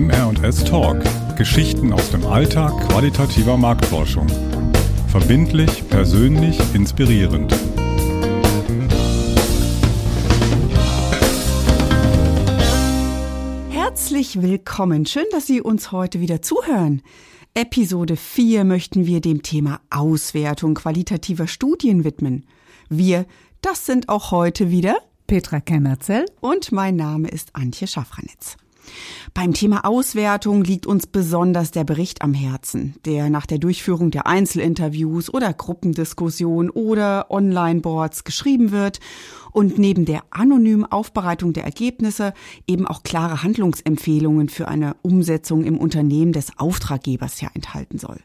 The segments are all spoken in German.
MR&S Talk. Geschichten aus dem Alltag qualitativer Marktforschung. Verbindlich, persönlich, inspirierend. Herzlich willkommen. Schön, dass Sie uns heute wieder zuhören. Episode 4 möchten wir dem Thema Auswertung qualitativer Studien widmen. Wir, das sind auch heute wieder Petra Kemmerzell und mein Name ist Antje Schaffranitz. Beim Thema Auswertung liegt uns besonders der Bericht am Herzen, der nach der Durchführung der Einzelinterviews oder Gruppendiskussion oder Online-Boards geschrieben wird und neben der anonymen Aufbereitung der Ergebnisse eben auch klare Handlungsempfehlungen für eine Umsetzung im Unternehmen des Auftraggebers ja enthalten soll.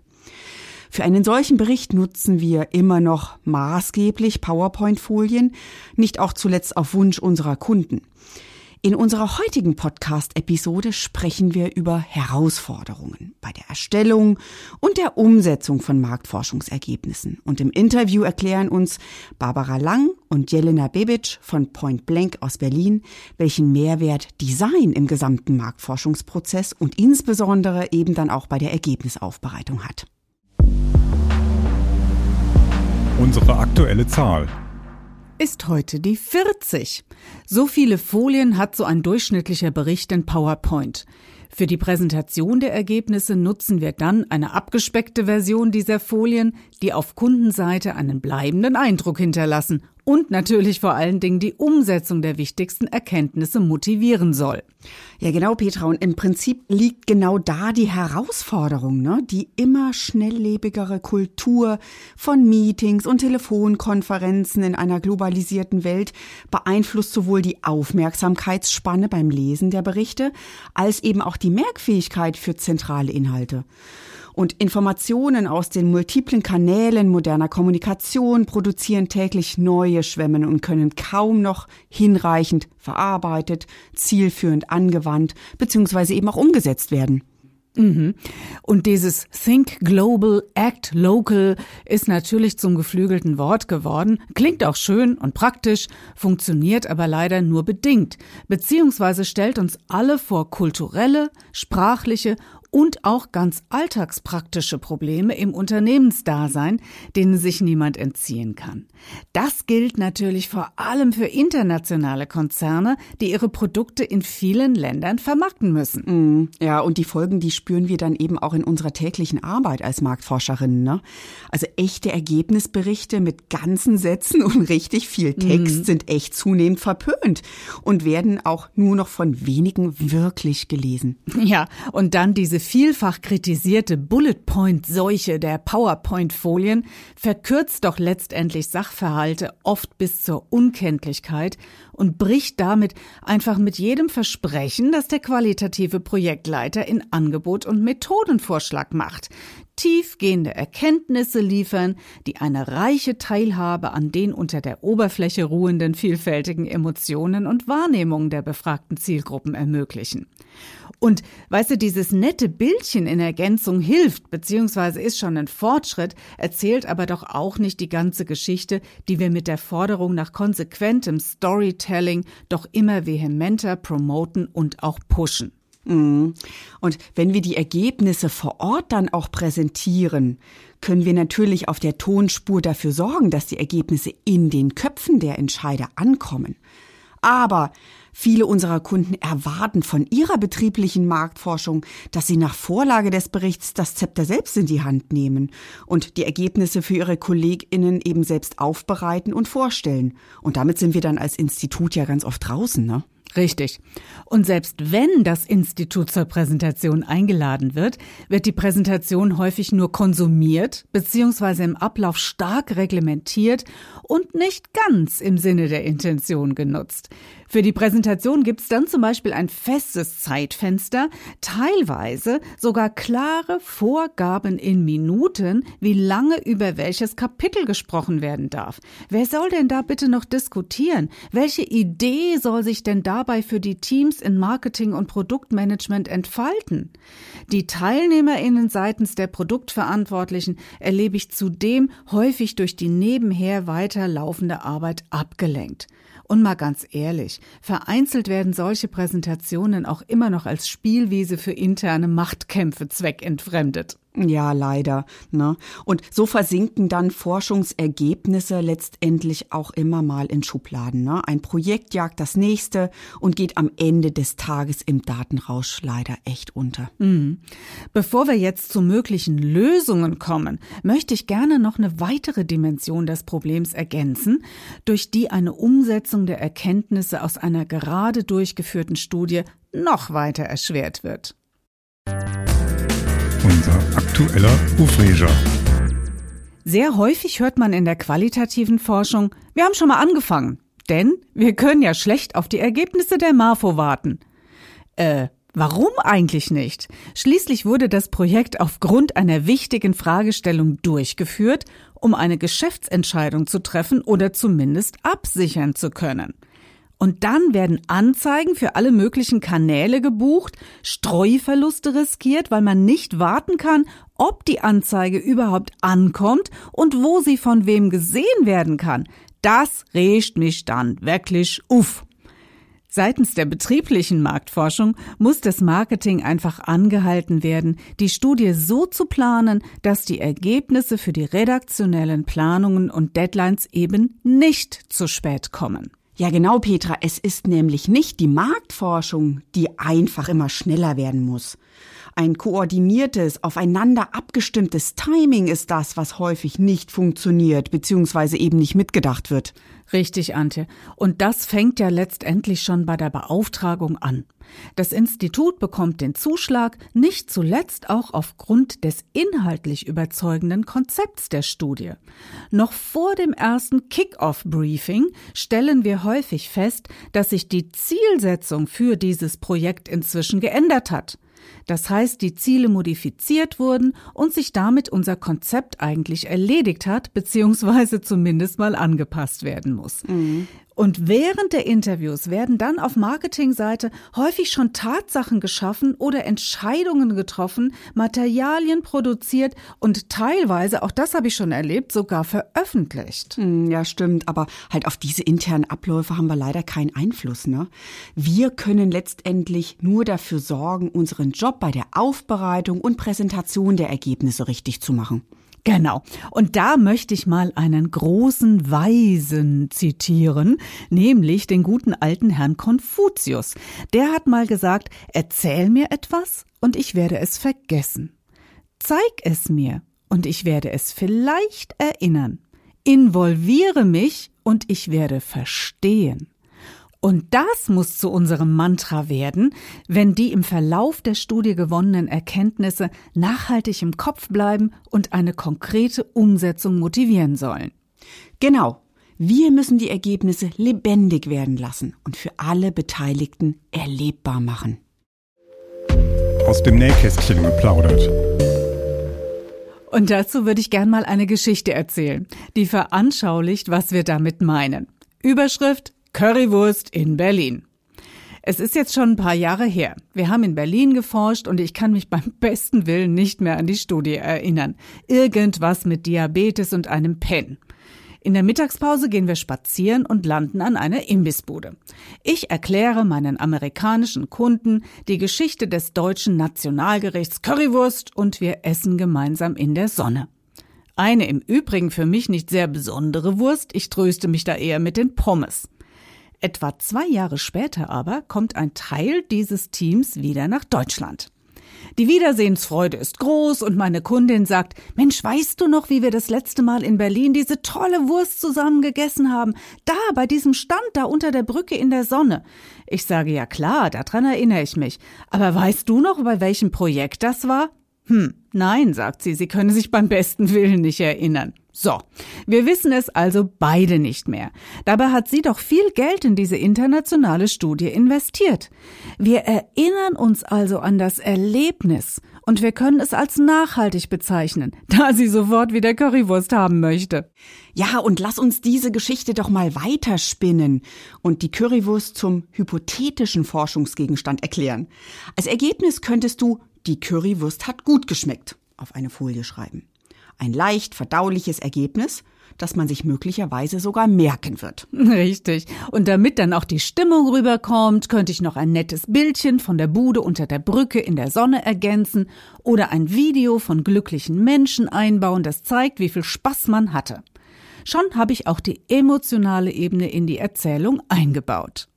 Für einen solchen Bericht nutzen wir immer noch maßgeblich PowerPoint-Folien, nicht auch zuletzt auf Wunsch unserer Kunden. In unserer heutigen Podcast-Episode sprechen wir über Herausforderungen bei der Erstellung und der Umsetzung von Marktforschungsergebnissen. Und im Interview erklären uns Barbara Lang und Jelena Bebic von Point Blank aus Berlin, welchen Mehrwert Design im gesamten Marktforschungsprozess und insbesondere eben dann auch bei der Ergebnisaufbereitung hat. Unsere aktuelle Zahl ist heute die 40. So viele Folien hat so ein durchschnittlicher Bericht in PowerPoint. Für die Präsentation der Ergebnisse nutzen wir dann eine abgespeckte Version dieser Folien, die auf Kundenseite einen bleibenden Eindruck hinterlassen und natürlich vor allen Dingen die Umsetzung der wichtigsten Erkenntnisse motivieren soll. Ja, genau, Petra. Und im Prinzip liegt genau da die Herausforderung, ne? Die immer schnelllebigere Kultur von Meetings und Telefonkonferenzen in einer globalisierten Welt beeinflusst sowohl die Aufmerksamkeitsspanne beim Lesen der Berichte als eben auch die Merkfähigkeit für zentrale Inhalte. Und Informationen aus den multiplen Kanälen moderner Kommunikation produzieren täglich neue Schwemmen und können kaum noch hinreichend verarbeitet, zielführend angewandt bzw. eben auch umgesetzt werden. Mhm. Und dieses Think Global, Act Local ist natürlich zum geflügelten Wort geworden, klingt auch schön und praktisch, funktioniert aber leider nur bedingt, beziehungsweise stellt uns alle vor kulturelle, sprachliche und auch ganz alltagspraktische Probleme im Unternehmensdasein, denen sich niemand entziehen kann. Das gilt natürlich vor allem für internationale Konzerne, die ihre Produkte in vielen Ländern vermarkten müssen. Mm, ja, und die Folgen, die spüren wir dann eben auch in unserer täglichen Arbeit als Marktforscherinnen. Ne? Also echte Ergebnisberichte mit ganzen Sätzen und richtig viel Text mm. sind echt zunehmend verpönt und werden auch nur noch von wenigen wirklich gelesen. Ja, und dann diese vielfach kritisierte Bullet-Point-Seuche der PowerPoint-Folien verkürzt doch letztendlich Sachverhalte oft bis zur Unkenntlichkeit und bricht damit einfach mit jedem Versprechen, das der qualitative Projektleiter in Angebot und Methodenvorschlag macht tiefgehende Erkenntnisse liefern, die eine reiche Teilhabe an den unter der Oberfläche ruhenden vielfältigen Emotionen und Wahrnehmungen der befragten Zielgruppen ermöglichen. Und weißt du, dieses nette Bildchen in Ergänzung hilft, beziehungsweise ist schon ein Fortschritt, erzählt aber doch auch nicht die ganze Geschichte, die wir mit der Forderung nach konsequentem Storytelling doch immer vehementer promoten und auch pushen. Mhm. Und wenn wir die Ergebnisse vor Ort dann auch präsentieren, können wir natürlich auf der Tonspur dafür sorgen, dass die Ergebnisse in den Köpfen der Entscheider ankommen. Aber viele unserer Kunden erwarten von ihrer betrieblichen Marktforschung, dass sie nach Vorlage des Berichts das Zepter selbst in die Hand nehmen und die Ergebnisse für ihre KollegInnen eben selbst aufbereiten und vorstellen. Und damit sind wir dann als Institut ja ganz oft draußen, ne? Richtig. Und selbst wenn das Institut zur Präsentation eingeladen wird, wird die Präsentation häufig nur konsumiert bzw. im Ablauf stark reglementiert und nicht ganz im Sinne der Intention genutzt. Für die Präsentation gibt's dann zum Beispiel ein festes Zeitfenster, teilweise sogar klare Vorgaben in Minuten, wie lange über welches Kapitel gesprochen werden darf. Wer soll denn da bitte noch diskutieren? Welche Idee soll sich denn dabei für die Teams in Marketing und Produktmanagement entfalten? Die TeilnehmerInnen seitens der Produktverantwortlichen erlebe ich zudem häufig durch die nebenher weiterlaufende Arbeit abgelenkt. Und mal ganz ehrlich, vereinzelt werden solche Präsentationen auch immer noch als Spielwiese für interne Machtkämpfe zweckentfremdet. Ja, leider. Ne? Und so versinken dann Forschungsergebnisse letztendlich auch immer mal in Schubladen. Ne? Ein Projekt jagt das nächste und geht am Ende des Tages im Datenrausch leider echt unter. Mhm. Bevor wir jetzt zu möglichen Lösungen kommen, möchte ich gerne noch eine weitere Dimension des Problems ergänzen, durch die eine Umsetzung der Erkenntnisse aus einer gerade durchgeführten Studie noch weiter erschwert wird unser aktueller Ufreger. Sehr häufig hört man in der qualitativen Forschung, wir haben schon mal angefangen, denn wir können ja schlecht auf die Ergebnisse der MAFO warten. Äh, warum eigentlich nicht? Schließlich wurde das Projekt aufgrund einer wichtigen Fragestellung durchgeführt, um eine Geschäftsentscheidung zu treffen oder zumindest absichern zu können. Und dann werden Anzeigen für alle möglichen Kanäle gebucht, Streuverluste riskiert, weil man nicht warten kann, ob die Anzeige überhaupt ankommt und wo sie von wem gesehen werden kann. Das regt mich dann wirklich uff. Seitens der betrieblichen Marktforschung muss das Marketing einfach angehalten werden, die Studie so zu planen, dass die Ergebnisse für die redaktionellen Planungen und Deadlines eben nicht zu spät kommen. Ja, genau, Petra. Es ist nämlich nicht die Marktforschung, die einfach immer schneller werden muss. Ein koordiniertes, aufeinander abgestimmtes Timing ist das, was häufig nicht funktioniert, beziehungsweise eben nicht mitgedacht wird. Richtig, Antje. Und das fängt ja letztendlich schon bei der Beauftragung an. Das Institut bekommt den Zuschlag nicht zuletzt auch aufgrund des inhaltlich überzeugenden Konzepts der Studie. Noch vor dem ersten Kick-off-Briefing stellen wir häufig fest, dass sich die Zielsetzung für dieses Projekt inzwischen geändert hat. Das heißt, die Ziele modifiziert wurden und sich damit unser Konzept eigentlich erledigt hat, beziehungsweise zumindest mal angepasst werden muss. Mhm. Und während der Interviews werden dann auf Marketingseite häufig schon Tatsachen geschaffen oder Entscheidungen getroffen, Materialien produziert und teilweise, auch das habe ich schon erlebt, sogar veröffentlicht. Hm, ja, stimmt. Aber halt auf diese internen Abläufe haben wir leider keinen Einfluss. Ne? Wir können letztendlich nur dafür sorgen, unseren Job bei der Aufbereitung und Präsentation der Ergebnisse richtig zu machen. Genau. Und da möchte ich mal einen großen Weisen zitieren, nämlich den guten alten Herrn Konfuzius. Der hat mal gesagt, erzähl mir etwas und ich werde es vergessen. Zeig es mir und ich werde es vielleicht erinnern. Involviere mich und ich werde verstehen. Und das muss zu unserem Mantra werden, wenn die im Verlauf der Studie gewonnenen Erkenntnisse nachhaltig im Kopf bleiben und eine konkrete Umsetzung motivieren sollen. Genau. Wir müssen die Ergebnisse lebendig werden lassen und für alle Beteiligten erlebbar machen. Aus dem Nähkästchen geplaudert. Und dazu würde ich gern mal eine Geschichte erzählen, die veranschaulicht, was wir damit meinen. Überschrift Currywurst in Berlin. Es ist jetzt schon ein paar Jahre her. Wir haben in Berlin geforscht und ich kann mich beim besten Willen nicht mehr an die Studie erinnern. Irgendwas mit Diabetes und einem Pen. In der Mittagspause gehen wir spazieren und landen an einer Imbissbude. Ich erkläre meinen amerikanischen Kunden die Geschichte des deutschen Nationalgerichts Currywurst und wir essen gemeinsam in der Sonne. Eine im Übrigen für mich nicht sehr besondere Wurst, ich tröste mich da eher mit den Pommes. Etwa zwei Jahre später aber kommt ein Teil dieses Teams wieder nach Deutschland. Die Wiedersehensfreude ist groß und meine Kundin sagt, Mensch, weißt du noch, wie wir das letzte Mal in Berlin diese tolle Wurst zusammen gegessen haben? Da, bei diesem Stand, da unter der Brücke in der Sonne. Ich sage, ja klar, daran erinnere ich mich. Aber weißt du noch, bei welchem Projekt das war? Hm, nein, sagt sie, sie könne sich beim besten Willen nicht erinnern. So, wir wissen es also beide nicht mehr. Dabei hat sie doch viel Geld in diese internationale Studie investiert. Wir erinnern uns also an das Erlebnis und wir können es als nachhaltig bezeichnen, da sie sofort wieder Currywurst haben möchte. Ja, und lass uns diese Geschichte doch mal weiterspinnen und die Currywurst zum hypothetischen Forschungsgegenstand erklären. Als Ergebnis könntest du, die Currywurst hat gut geschmeckt, auf eine Folie schreiben ein leicht verdauliches Ergebnis, das man sich möglicherweise sogar merken wird. Richtig. Und damit dann auch die Stimmung rüberkommt, könnte ich noch ein nettes Bildchen von der Bude unter der Brücke in der Sonne ergänzen oder ein Video von glücklichen Menschen einbauen, das zeigt, wie viel Spaß man hatte. Schon habe ich auch die emotionale Ebene in die Erzählung eingebaut.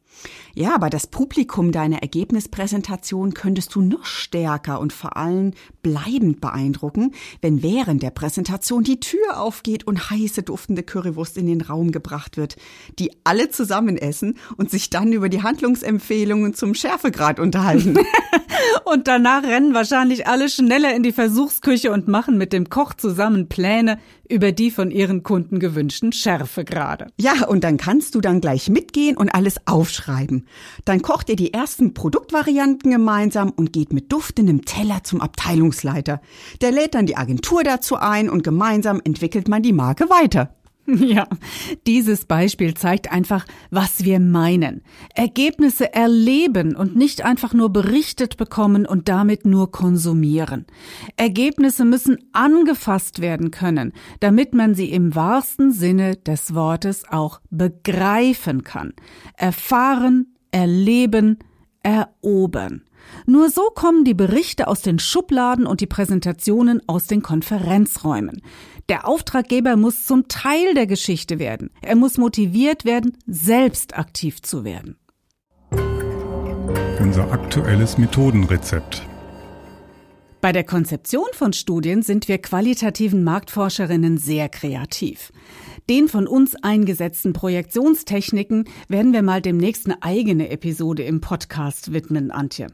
Ja, aber das Publikum deiner Ergebnispräsentation könntest du noch stärker und vor allem bleibend beeindrucken, wenn während der Präsentation die Tür aufgeht und heiße duftende Currywurst in den Raum gebracht wird, die alle zusammen essen und sich dann über die Handlungsempfehlungen zum Schärfegrad unterhalten. und danach rennen wahrscheinlich alle schneller in die Versuchsküche und machen mit dem Koch zusammen Pläne über die von ihren Kunden gewünschten Schärfegrade. Ja, und dann kannst du dann gleich mitgehen und alles aufschreiben. Dann kocht ihr die ersten Produktvarianten gemeinsam und geht mit duftendem Teller zum Abteilungsleiter. Der lädt dann die Agentur dazu ein und gemeinsam entwickelt man die Marke weiter. Ja, dieses Beispiel zeigt einfach, was wir meinen. Ergebnisse erleben und nicht einfach nur berichtet bekommen und damit nur konsumieren. Ergebnisse müssen angefasst werden können, damit man sie im wahrsten Sinne des Wortes auch begreifen kann. Erfahren, erleben, erobern. Nur so kommen die Berichte aus den Schubladen und die Präsentationen aus den Konferenzräumen. Der Auftraggeber muss zum Teil der Geschichte werden. Er muss motiviert werden, selbst aktiv zu werden. Unser aktuelles Methodenrezept. Bei der Konzeption von Studien sind wir qualitativen Marktforscherinnen sehr kreativ. Den von uns eingesetzten Projektionstechniken werden wir mal demnächst eine eigene Episode im Podcast widmen, Antje.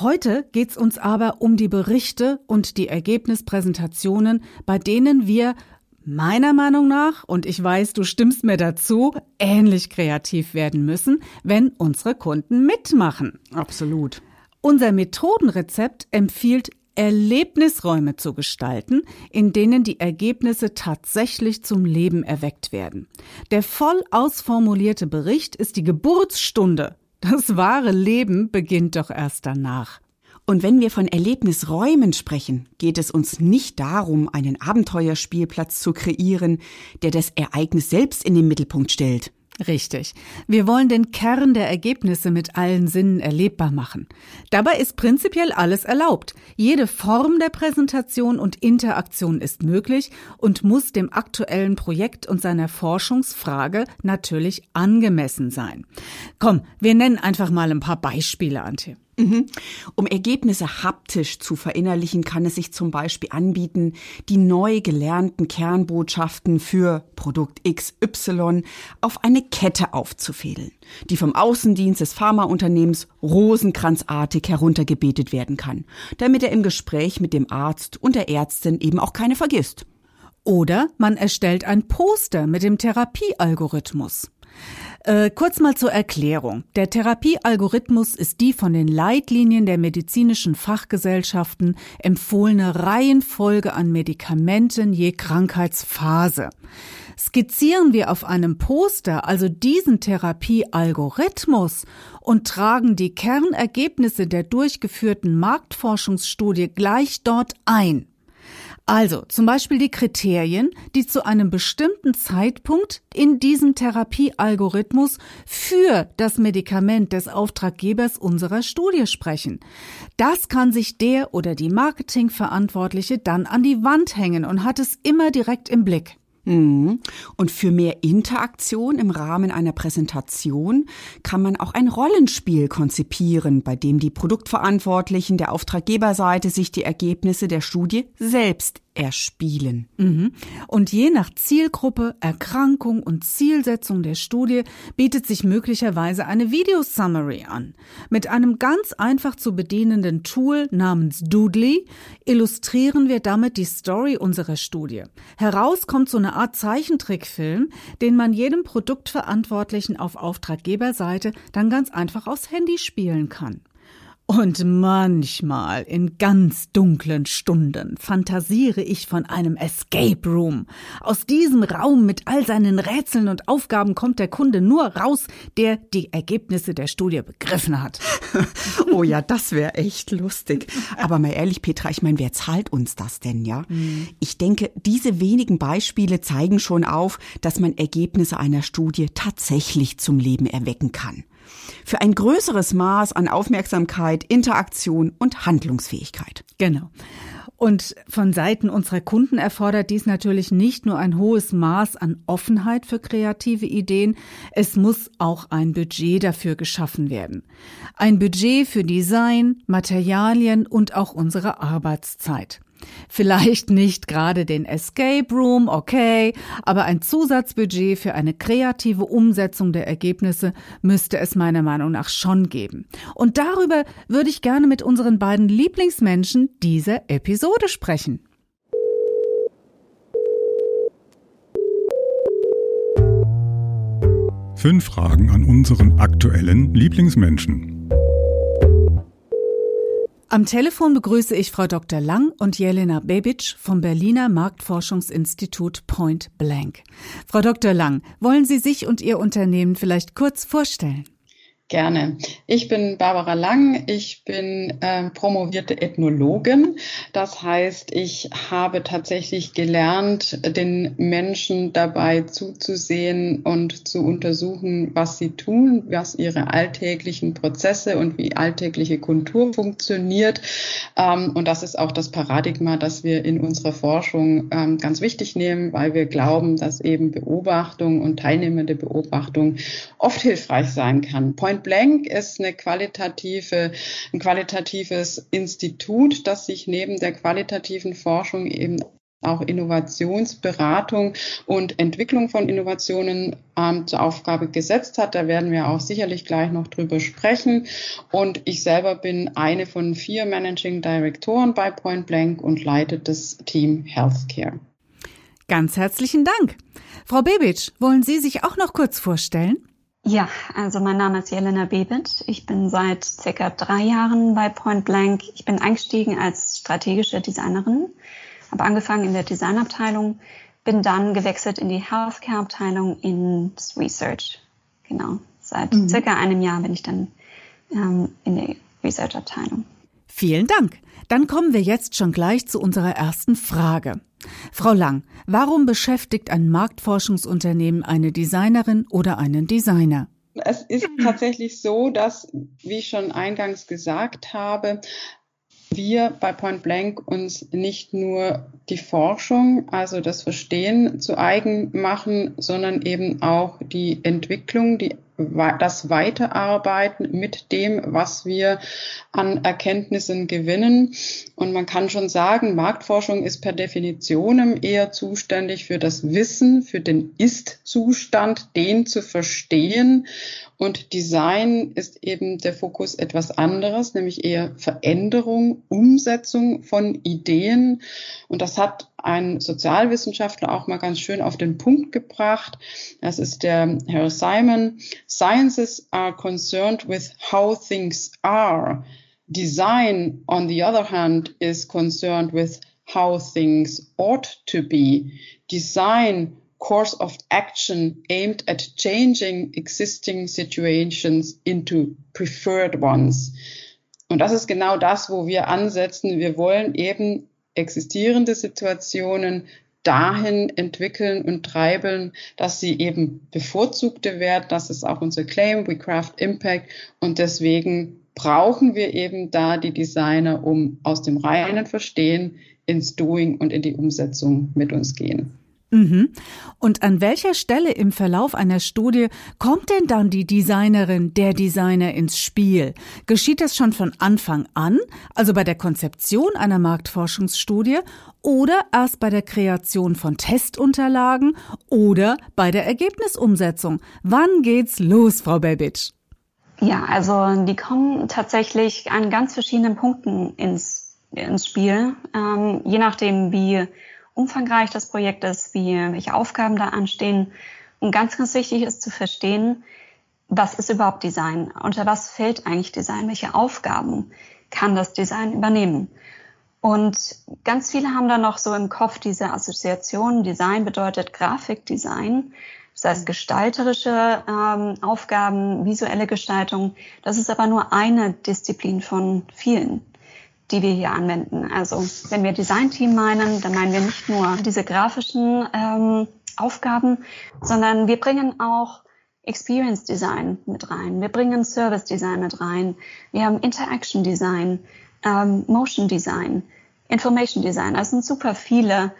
Heute geht's uns aber um die Berichte und die Ergebnispräsentationen, bei denen wir meiner Meinung nach, und ich weiß, du stimmst mir dazu, ähnlich kreativ werden müssen, wenn unsere Kunden mitmachen. Absolut. Unser Methodenrezept empfiehlt Erlebnisräume zu gestalten, in denen die Ergebnisse tatsächlich zum Leben erweckt werden. Der voll ausformulierte Bericht ist die Geburtsstunde das wahre Leben beginnt doch erst danach. Und wenn wir von Erlebnisräumen sprechen, geht es uns nicht darum, einen Abenteuerspielplatz zu kreieren, der das Ereignis selbst in den Mittelpunkt stellt. Richtig. Wir wollen den Kern der Ergebnisse mit allen Sinnen erlebbar machen. Dabei ist prinzipiell alles erlaubt. Jede Form der Präsentation und Interaktion ist möglich und muss dem aktuellen Projekt und seiner Forschungsfrage natürlich angemessen sein. Komm, wir nennen einfach mal ein paar Beispiele, Antje. Mhm. Um Ergebnisse haptisch zu verinnerlichen, kann es sich zum Beispiel anbieten, die neu gelernten Kernbotschaften für Produkt XY auf eine Kette aufzufädeln, die vom Außendienst des Pharmaunternehmens rosenkranzartig heruntergebetet werden kann, damit er im Gespräch mit dem Arzt und der Ärztin eben auch keine vergisst. Oder man erstellt ein Poster mit dem Therapiealgorithmus. Äh, kurz mal zur Erklärung. Der Therapiealgorithmus ist die von den Leitlinien der medizinischen Fachgesellschaften empfohlene Reihenfolge an Medikamenten je Krankheitsphase. Skizzieren wir auf einem Poster also diesen Therapiealgorithmus und tragen die Kernergebnisse der durchgeführten Marktforschungsstudie gleich dort ein, also zum Beispiel die Kriterien, die zu einem bestimmten Zeitpunkt in diesem Therapiealgorithmus für das Medikament des Auftraggebers unserer Studie sprechen. Das kann sich der oder die Marketingverantwortliche dann an die Wand hängen und hat es immer direkt im Blick. Mhm. Und für mehr Interaktion im Rahmen einer Präsentation kann man auch ein Rollenspiel konzipieren, bei dem die Produktverantwortlichen der Auftraggeberseite sich die Ergebnisse der Studie selbst erspielen. Mhm. Und je nach Zielgruppe, Erkrankung und Zielsetzung der Studie bietet sich möglicherweise eine Video-Summary an. Mit einem ganz einfach zu bedienenden Tool namens Doodly illustrieren wir damit die Story unserer Studie. Heraus kommt so eine Art Zeichentrickfilm, den man jedem Produktverantwortlichen auf Auftraggeberseite dann ganz einfach aufs Handy spielen kann. Und manchmal in ganz dunklen Stunden fantasiere ich von einem Escape Room. Aus diesem Raum mit all seinen Rätseln und Aufgaben kommt der Kunde nur raus, der die Ergebnisse der Studie begriffen hat. oh ja, das wäre echt lustig. Aber mal ehrlich, Petra, ich meine, wer zahlt uns das denn, ja? Mhm. Ich denke, diese wenigen Beispiele zeigen schon auf, dass man Ergebnisse einer Studie tatsächlich zum Leben erwecken kann für ein größeres Maß an Aufmerksamkeit, Interaktion und Handlungsfähigkeit. Genau. Und von Seiten unserer Kunden erfordert dies natürlich nicht nur ein hohes Maß an Offenheit für kreative Ideen, es muss auch ein Budget dafür geschaffen werden. Ein Budget für Design, Materialien und auch unsere Arbeitszeit. Vielleicht nicht gerade den Escape Room, okay, aber ein Zusatzbudget für eine kreative Umsetzung der Ergebnisse müsste es meiner Meinung nach schon geben. Und darüber würde ich gerne mit unseren beiden Lieblingsmenschen dieser Episode sprechen. Fünf Fragen an unseren aktuellen Lieblingsmenschen. Am Telefon begrüße ich Frau Dr. Lang und Jelena Bebic vom Berliner Marktforschungsinstitut Point Blank. Frau Dr. Lang, wollen Sie sich und Ihr Unternehmen vielleicht kurz vorstellen? Gerne. Ich bin Barbara Lang. Ich bin äh, promovierte Ethnologin. Das heißt, ich habe tatsächlich gelernt, den Menschen dabei zuzusehen und zu untersuchen, was sie tun, was ihre alltäglichen Prozesse und wie alltägliche Kultur funktioniert. Ähm, und das ist auch das Paradigma, das wir in unserer Forschung ähm, ganz wichtig nehmen, weil wir glauben, dass eben Beobachtung und teilnehmende Beobachtung oft hilfreich sein kann. Point Point Blank ist eine qualitative, ein qualitatives Institut, das sich neben der qualitativen Forschung eben auch Innovationsberatung und Entwicklung von Innovationen ähm, zur Aufgabe gesetzt hat. Da werden wir auch sicherlich gleich noch drüber sprechen. Und ich selber bin eine von vier Managing Direktoren bei Point Blank und leite das Team Healthcare. Ganz herzlichen Dank. Frau Bebic, wollen Sie sich auch noch kurz vorstellen? Ja, also mein Name ist Jelena Bebit. Ich bin seit circa drei Jahren bei Point Blank. Ich bin eingestiegen als strategische Designerin, habe angefangen in der Designabteilung, bin dann gewechselt in die Healthcare-Abteilung ins Research. Genau, seit mhm. circa einem Jahr bin ich dann ähm, in der Research-Abteilung. Vielen Dank. Dann kommen wir jetzt schon gleich zu unserer ersten Frage. Frau Lang, warum beschäftigt ein Marktforschungsunternehmen eine Designerin oder einen Designer? Es ist tatsächlich so, dass, wie ich schon eingangs gesagt habe, wir bei Point Blank uns nicht nur die Forschung, also das Verstehen zu eigen machen, sondern eben auch die Entwicklung, die das Weiterarbeiten mit dem, was wir an Erkenntnissen gewinnen. Und man kann schon sagen, Marktforschung ist per Definition eher zuständig für das Wissen, für den Ist-Zustand, den zu verstehen. Und Design ist eben der Fokus etwas anderes, nämlich eher Veränderung, Umsetzung von Ideen. Und das hat ein Sozialwissenschaftler auch mal ganz schön auf den Punkt gebracht. Das ist der Herr Simon. Sciences are concerned with how things are. Design, on the other hand, is concerned with how things ought to be. Design course of action aimed at changing existing situations into preferred ones. Und das ist genau das, wo wir ansetzen. Wir wollen eben existierende Situationen dahin entwickeln und treiben, dass sie eben bevorzugte werden. Das ist auch unser Claim, We Craft Impact. Und deswegen brauchen wir eben da die Designer, um aus dem reinen Verstehen ins Doing und in die Umsetzung mit uns gehen. Mhm. Und an welcher Stelle im Verlauf einer Studie kommt denn dann die Designerin, der Designer ins Spiel? Geschieht das schon von Anfang an, also bei der Konzeption einer Marktforschungsstudie, oder erst bei der Kreation von Testunterlagen oder bei der Ergebnisumsetzung? Wann geht's los, Frau Bebic? Ja, also die kommen tatsächlich an ganz verschiedenen Punkten ins, ins Spiel, ähm, je nachdem, wie umfangreich das Projekt ist, wie, welche Aufgaben da anstehen. Und ganz, ganz wichtig ist zu verstehen, was ist überhaupt Design? Unter was fällt eigentlich Design? Welche Aufgaben kann das Design übernehmen? Und ganz viele haben da noch so im Kopf diese Assoziation, Design bedeutet Grafikdesign, das heißt gestalterische ähm, Aufgaben, visuelle Gestaltung. Das ist aber nur eine Disziplin von vielen, die wir hier anwenden. Also wenn wir Designteam meinen, dann meinen wir nicht nur diese grafischen ähm, Aufgaben, sondern wir bringen auch Experience Design mit rein. Wir bringen Service Design mit rein. Wir haben Interaction Design, ähm, Motion Design, Information Design. Das sind super viele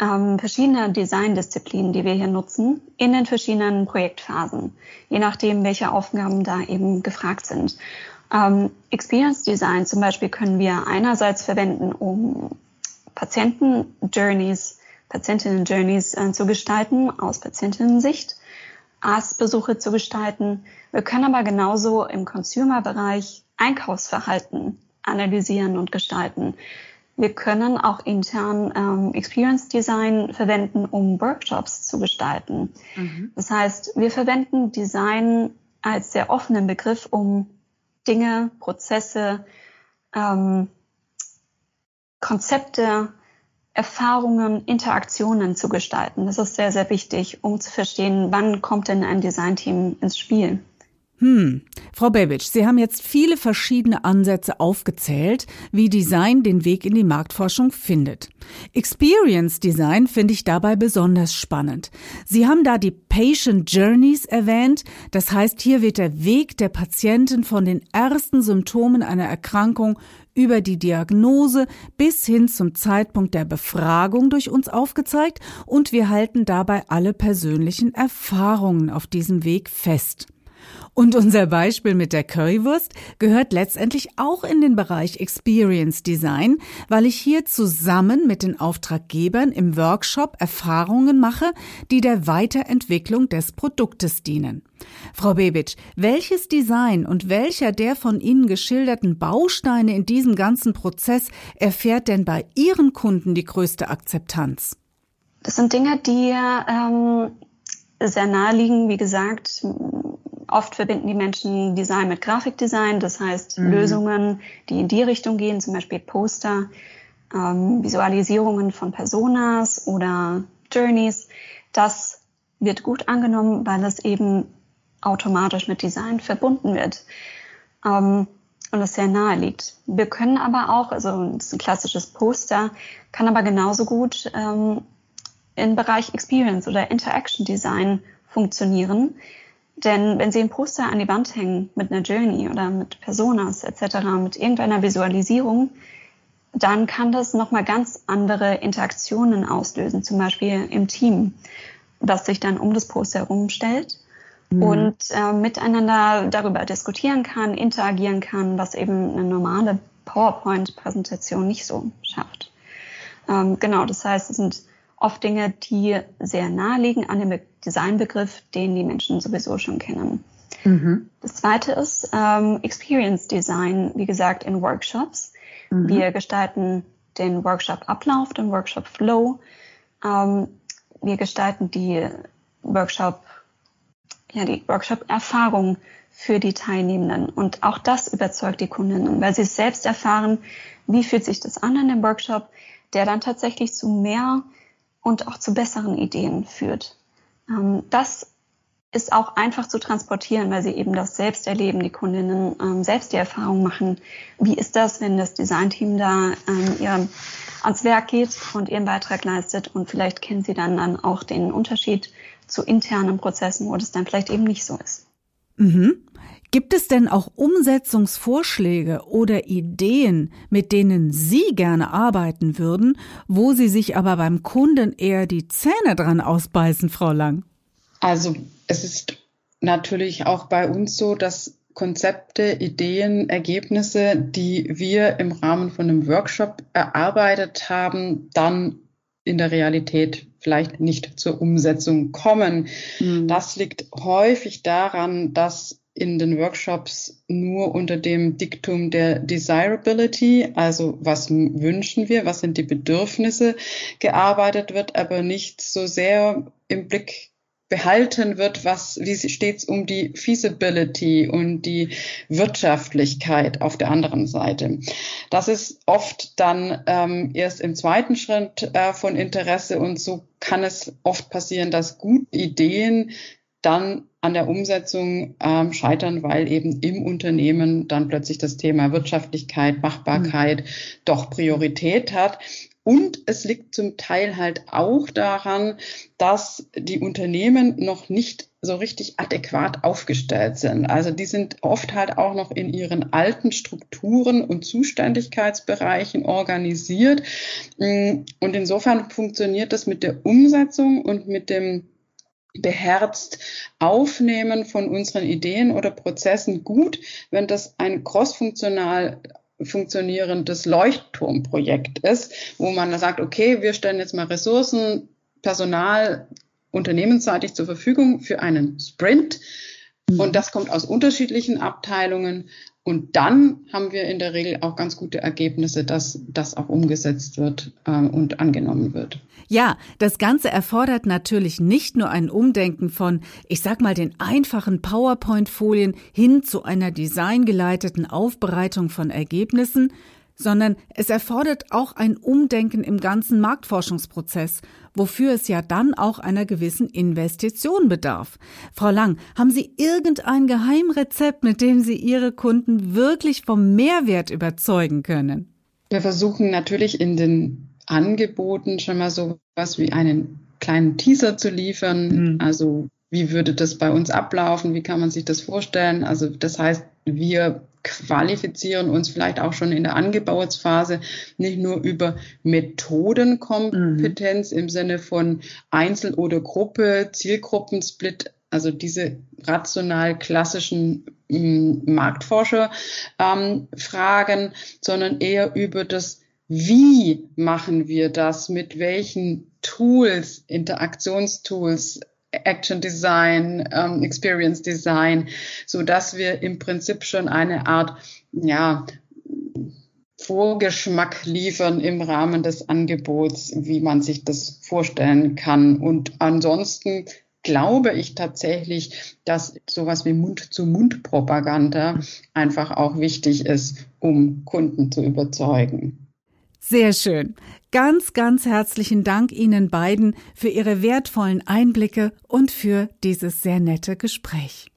ähm, verschiedene Design-Disziplinen, die wir hier nutzen, in den verschiedenen Projektphasen, je nachdem, welche Aufgaben da eben gefragt sind. Ähm, Experience Design zum Beispiel können wir einerseits verwenden, um Patienten-Journeys, Patientinnen-Journeys äh, zu gestalten aus Patientinnen-Sicht. Arztbesuche zu gestalten. Wir können aber genauso im Consumer-Bereich Einkaufsverhalten analysieren und gestalten. Wir können auch intern ähm, Experience Design verwenden, um Workshops zu gestalten. Mhm. Das heißt, wir verwenden Design als sehr offenen Begriff, um Dinge, Prozesse, ähm, Konzepte Erfahrungen, Interaktionen zu gestalten. Das ist sehr, sehr wichtig, um zu verstehen, wann kommt denn ein Designteam ins Spiel. Hm. Frau Babic, Sie haben jetzt viele verschiedene Ansätze aufgezählt, wie Design den Weg in die Marktforschung findet. Experience Design finde ich dabei besonders spannend. Sie haben da die Patient Journeys erwähnt. Das heißt, hier wird der Weg der Patienten von den ersten Symptomen einer Erkrankung über die Diagnose bis hin zum Zeitpunkt der Befragung durch uns aufgezeigt und wir halten dabei alle persönlichen Erfahrungen auf diesem Weg fest. Und unser Beispiel mit der Currywurst gehört letztendlich auch in den Bereich Experience Design, weil ich hier zusammen mit den Auftraggebern im Workshop Erfahrungen mache, die der Weiterentwicklung des Produktes dienen. Frau Bebic, welches Design und welcher der von Ihnen geschilderten Bausteine in diesem ganzen Prozess erfährt denn bei Ihren Kunden die größte Akzeptanz? Das sind Dinge, die ähm, sehr nahe liegen. Wie gesagt, Oft verbinden die Menschen Design mit Grafikdesign, das heißt mhm. Lösungen, die in die Richtung gehen, zum Beispiel Poster, ähm, Visualisierungen von Personas oder Journeys. Das wird gut angenommen, weil es eben automatisch mit Design verbunden wird ähm, und es sehr nahe liegt. Wir können aber auch, also das ist ein klassisches Poster, kann aber genauso gut ähm, im Bereich Experience oder Interaction Design funktionieren. Denn wenn Sie ein Poster an die Wand hängen mit einer Journey oder mit Personas etc., mit irgendeiner Visualisierung, dann kann das nochmal ganz andere Interaktionen auslösen, zum Beispiel im Team, das sich dann um das Poster herumstellt mhm. und äh, miteinander darüber diskutieren kann, interagieren kann, was eben eine normale PowerPoint-Präsentation nicht so schafft. Ähm, genau, das heißt, es sind oft Dinge, die sehr nahe liegen an dem Designbegriff, den die Menschen sowieso schon kennen. Mhm. Das zweite ist ähm, Experience Design, wie gesagt, in Workshops. Mhm. Wir gestalten den Workshop-Ablauf, den Workshop-Flow. Ähm, wir gestalten die Workshop, ja, die Workshop-Erfahrung für die Teilnehmenden. Und auch das überzeugt die Kundinnen, weil sie selbst erfahren, wie fühlt sich das an in dem Workshop, der dann tatsächlich zu mehr und auch zu besseren Ideen führt. Ähm, das ist auch einfach zu transportieren, weil sie eben das selbst erleben, die Kundinnen ähm, selbst die Erfahrung machen. Wie ist das, wenn das Designteam da ähm, ihr, ans Werk geht und ihren Beitrag leistet und vielleicht kennen sie dann, dann auch den Unterschied zu internen Prozessen, wo das dann vielleicht eben nicht so ist. Mhm. Gibt es denn auch Umsetzungsvorschläge oder Ideen, mit denen Sie gerne arbeiten würden, wo Sie sich aber beim Kunden eher die Zähne dran ausbeißen, Frau Lang? Also es ist natürlich auch bei uns so, dass Konzepte, Ideen, Ergebnisse, die wir im Rahmen von einem Workshop erarbeitet haben, dann in der Realität vielleicht nicht zur Umsetzung kommen. Mhm. Das liegt häufig daran, dass in den Workshops nur unter dem Diktum der Desirability, also was wünschen wir, was sind die Bedürfnisse, gearbeitet wird, aber nicht so sehr im Blick behalten wird, was, wie steht es um die Feasibility und die Wirtschaftlichkeit auf der anderen Seite. Das ist oft dann ähm, erst im zweiten Schritt äh, von Interesse und so kann es oft passieren, dass gute Ideen dann an der Umsetzung ähm, scheitern, weil eben im Unternehmen dann plötzlich das Thema Wirtschaftlichkeit, Machbarkeit mhm. doch Priorität hat. Und es liegt zum Teil halt auch daran, dass die Unternehmen noch nicht so richtig adäquat aufgestellt sind. Also die sind oft halt auch noch in ihren alten Strukturen und Zuständigkeitsbereichen organisiert. Und insofern funktioniert das mit der Umsetzung und mit dem beherzt Aufnehmen von unseren Ideen oder Prozessen gut, wenn das ein crossfunktional funktionierendes Leuchtturmprojekt ist, wo man sagt, okay, wir stellen jetzt mal Ressourcen, Personal unternehmensseitig zur Verfügung für einen Sprint. Mhm. Und das kommt aus unterschiedlichen Abteilungen. Und dann haben wir in der Regel auch ganz gute Ergebnisse, dass das auch umgesetzt wird äh, und angenommen wird. Ja, das Ganze erfordert natürlich nicht nur ein Umdenken von, ich sag mal, den einfachen PowerPoint-Folien hin zu einer designgeleiteten Aufbereitung von Ergebnissen, sondern es erfordert auch ein Umdenken im ganzen Marktforschungsprozess, wofür es ja dann auch einer gewissen Investition bedarf. Frau Lang, haben Sie irgendein Geheimrezept, mit dem Sie Ihre Kunden wirklich vom Mehrwert überzeugen können? Wir versuchen natürlich in den Angeboten schon mal so was wie einen kleinen Teaser zu liefern. Mhm. Also wie würde das bei uns ablaufen? Wie kann man sich das vorstellen? Also das heißt, wir qualifizieren uns vielleicht auch schon in der Angebotsphase nicht nur über Methodenkompetenz mhm. im Sinne von Einzel- oder Gruppe, Zielgruppensplit, also diese rational klassischen ähm, Marktforscher-Fragen, ähm, sondern eher über das wie machen wir das, mit welchen Tools, Interaktionstools, Action Design, ähm, Experience Design, so dass wir im Prinzip schon eine Art, ja, Vorgeschmack liefern im Rahmen des Angebots, wie man sich das vorstellen kann. Und ansonsten glaube ich tatsächlich, dass sowas wie Mund-zu-Mund-Propaganda einfach auch wichtig ist, um Kunden zu überzeugen. Sehr schön. Ganz, ganz herzlichen Dank Ihnen beiden für Ihre wertvollen Einblicke und für dieses sehr nette Gespräch.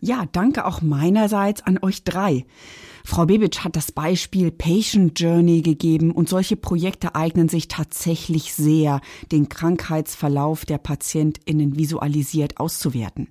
Ja, danke auch meinerseits an euch drei. Frau Bebic hat das Beispiel Patient Journey gegeben und solche Projekte eignen sich tatsächlich sehr, den Krankheitsverlauf der PatientInnen visualisiert auszuwerten.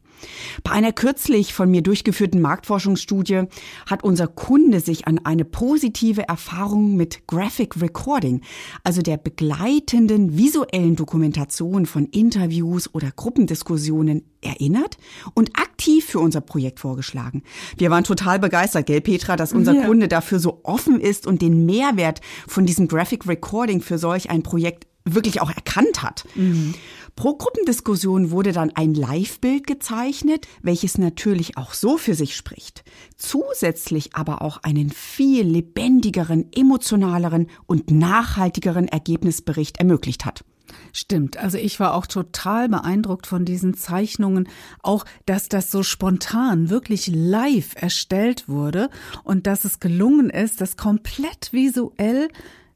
Bei einer kürzlich von mir durchgeführten Marktforschungsstudie hat unser Kunde sich an eine positive Erfahrung mit Graphic Recording, also der begleitenden visuellen Dokumentation von Interviews oder Gruppendiskussionen erinnert und aktiv für unser Projekt vorgeschlagen. Wir waren total begeistert, gell, Petra, dass unser ja. Kunde dafür so offen ist und den Mehrwert von diesem Graphic Recording für solch ein Projekt wirklich auch erkannt hat. Mhm. Pro Gruppendiskussion wurde dann ein Live-Bild gezeichnet, welches natürlich auch so für sich spricht, zusätzlich aber auch einen viel lebendigeren, emotionaleren und nachhaltigeren Ergebnisbericht ermöglicht hat. Stimmt, also ich war auch total beeindruckt von diesen Zeichnungen, auch dass das so spontan, wirklich live erstellt wurde und dass es gelungen ist, das komplett visuell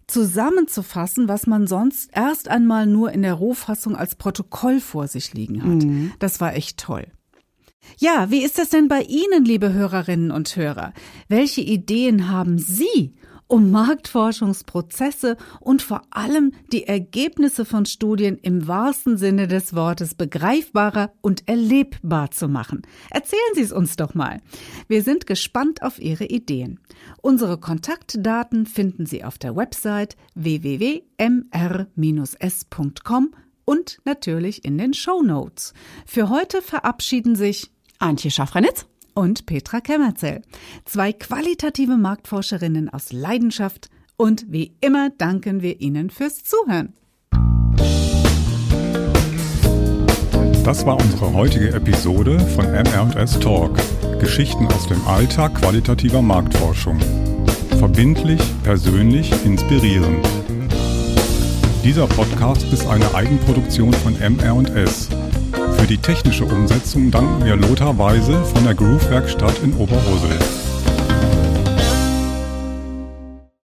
zusammenzufassen, was man sonst erst einmal nur in der Rohfassung als Protokoll vor sich liegen hat. Mhm. Das war echt toll. Ja, wie ist das denn bei Ihnen, liebe Hörerinnen und Hörer? Welche Ideen haben Sie, um Marktforschungsprozesse und vor allem die Ergebnisse von Studien im wahrsten Sinne des Wortes begreifbarer und erlebbar zu machen. Erzählen Sie es uns doch mal. Wir sind gespannt auf Ihre Ideen. Unsere Kontaktdaten finden Sie auf der Website www.mr-s.com und natürlich in den Show Notes. Für heute verabschieden sich Antje Schaffranitz und Petra Kemmerzell. Zwei qualitative Marktforscherinnen aus Leidenschaft und wie immer danken wir Ihnen fürs Zuhören. Das war unsere heutige Episode von MR&S Talk. Geschichten aus dem Alltag qualitativer Marktforschung. Verbindlich, persönlich, inspirierend. Dieser Podcast ist eine Eigenproduktion von MR&S Für die technische Umsetzung danken wir Lothar Weise von der Groove Werkstatt in Oberursel.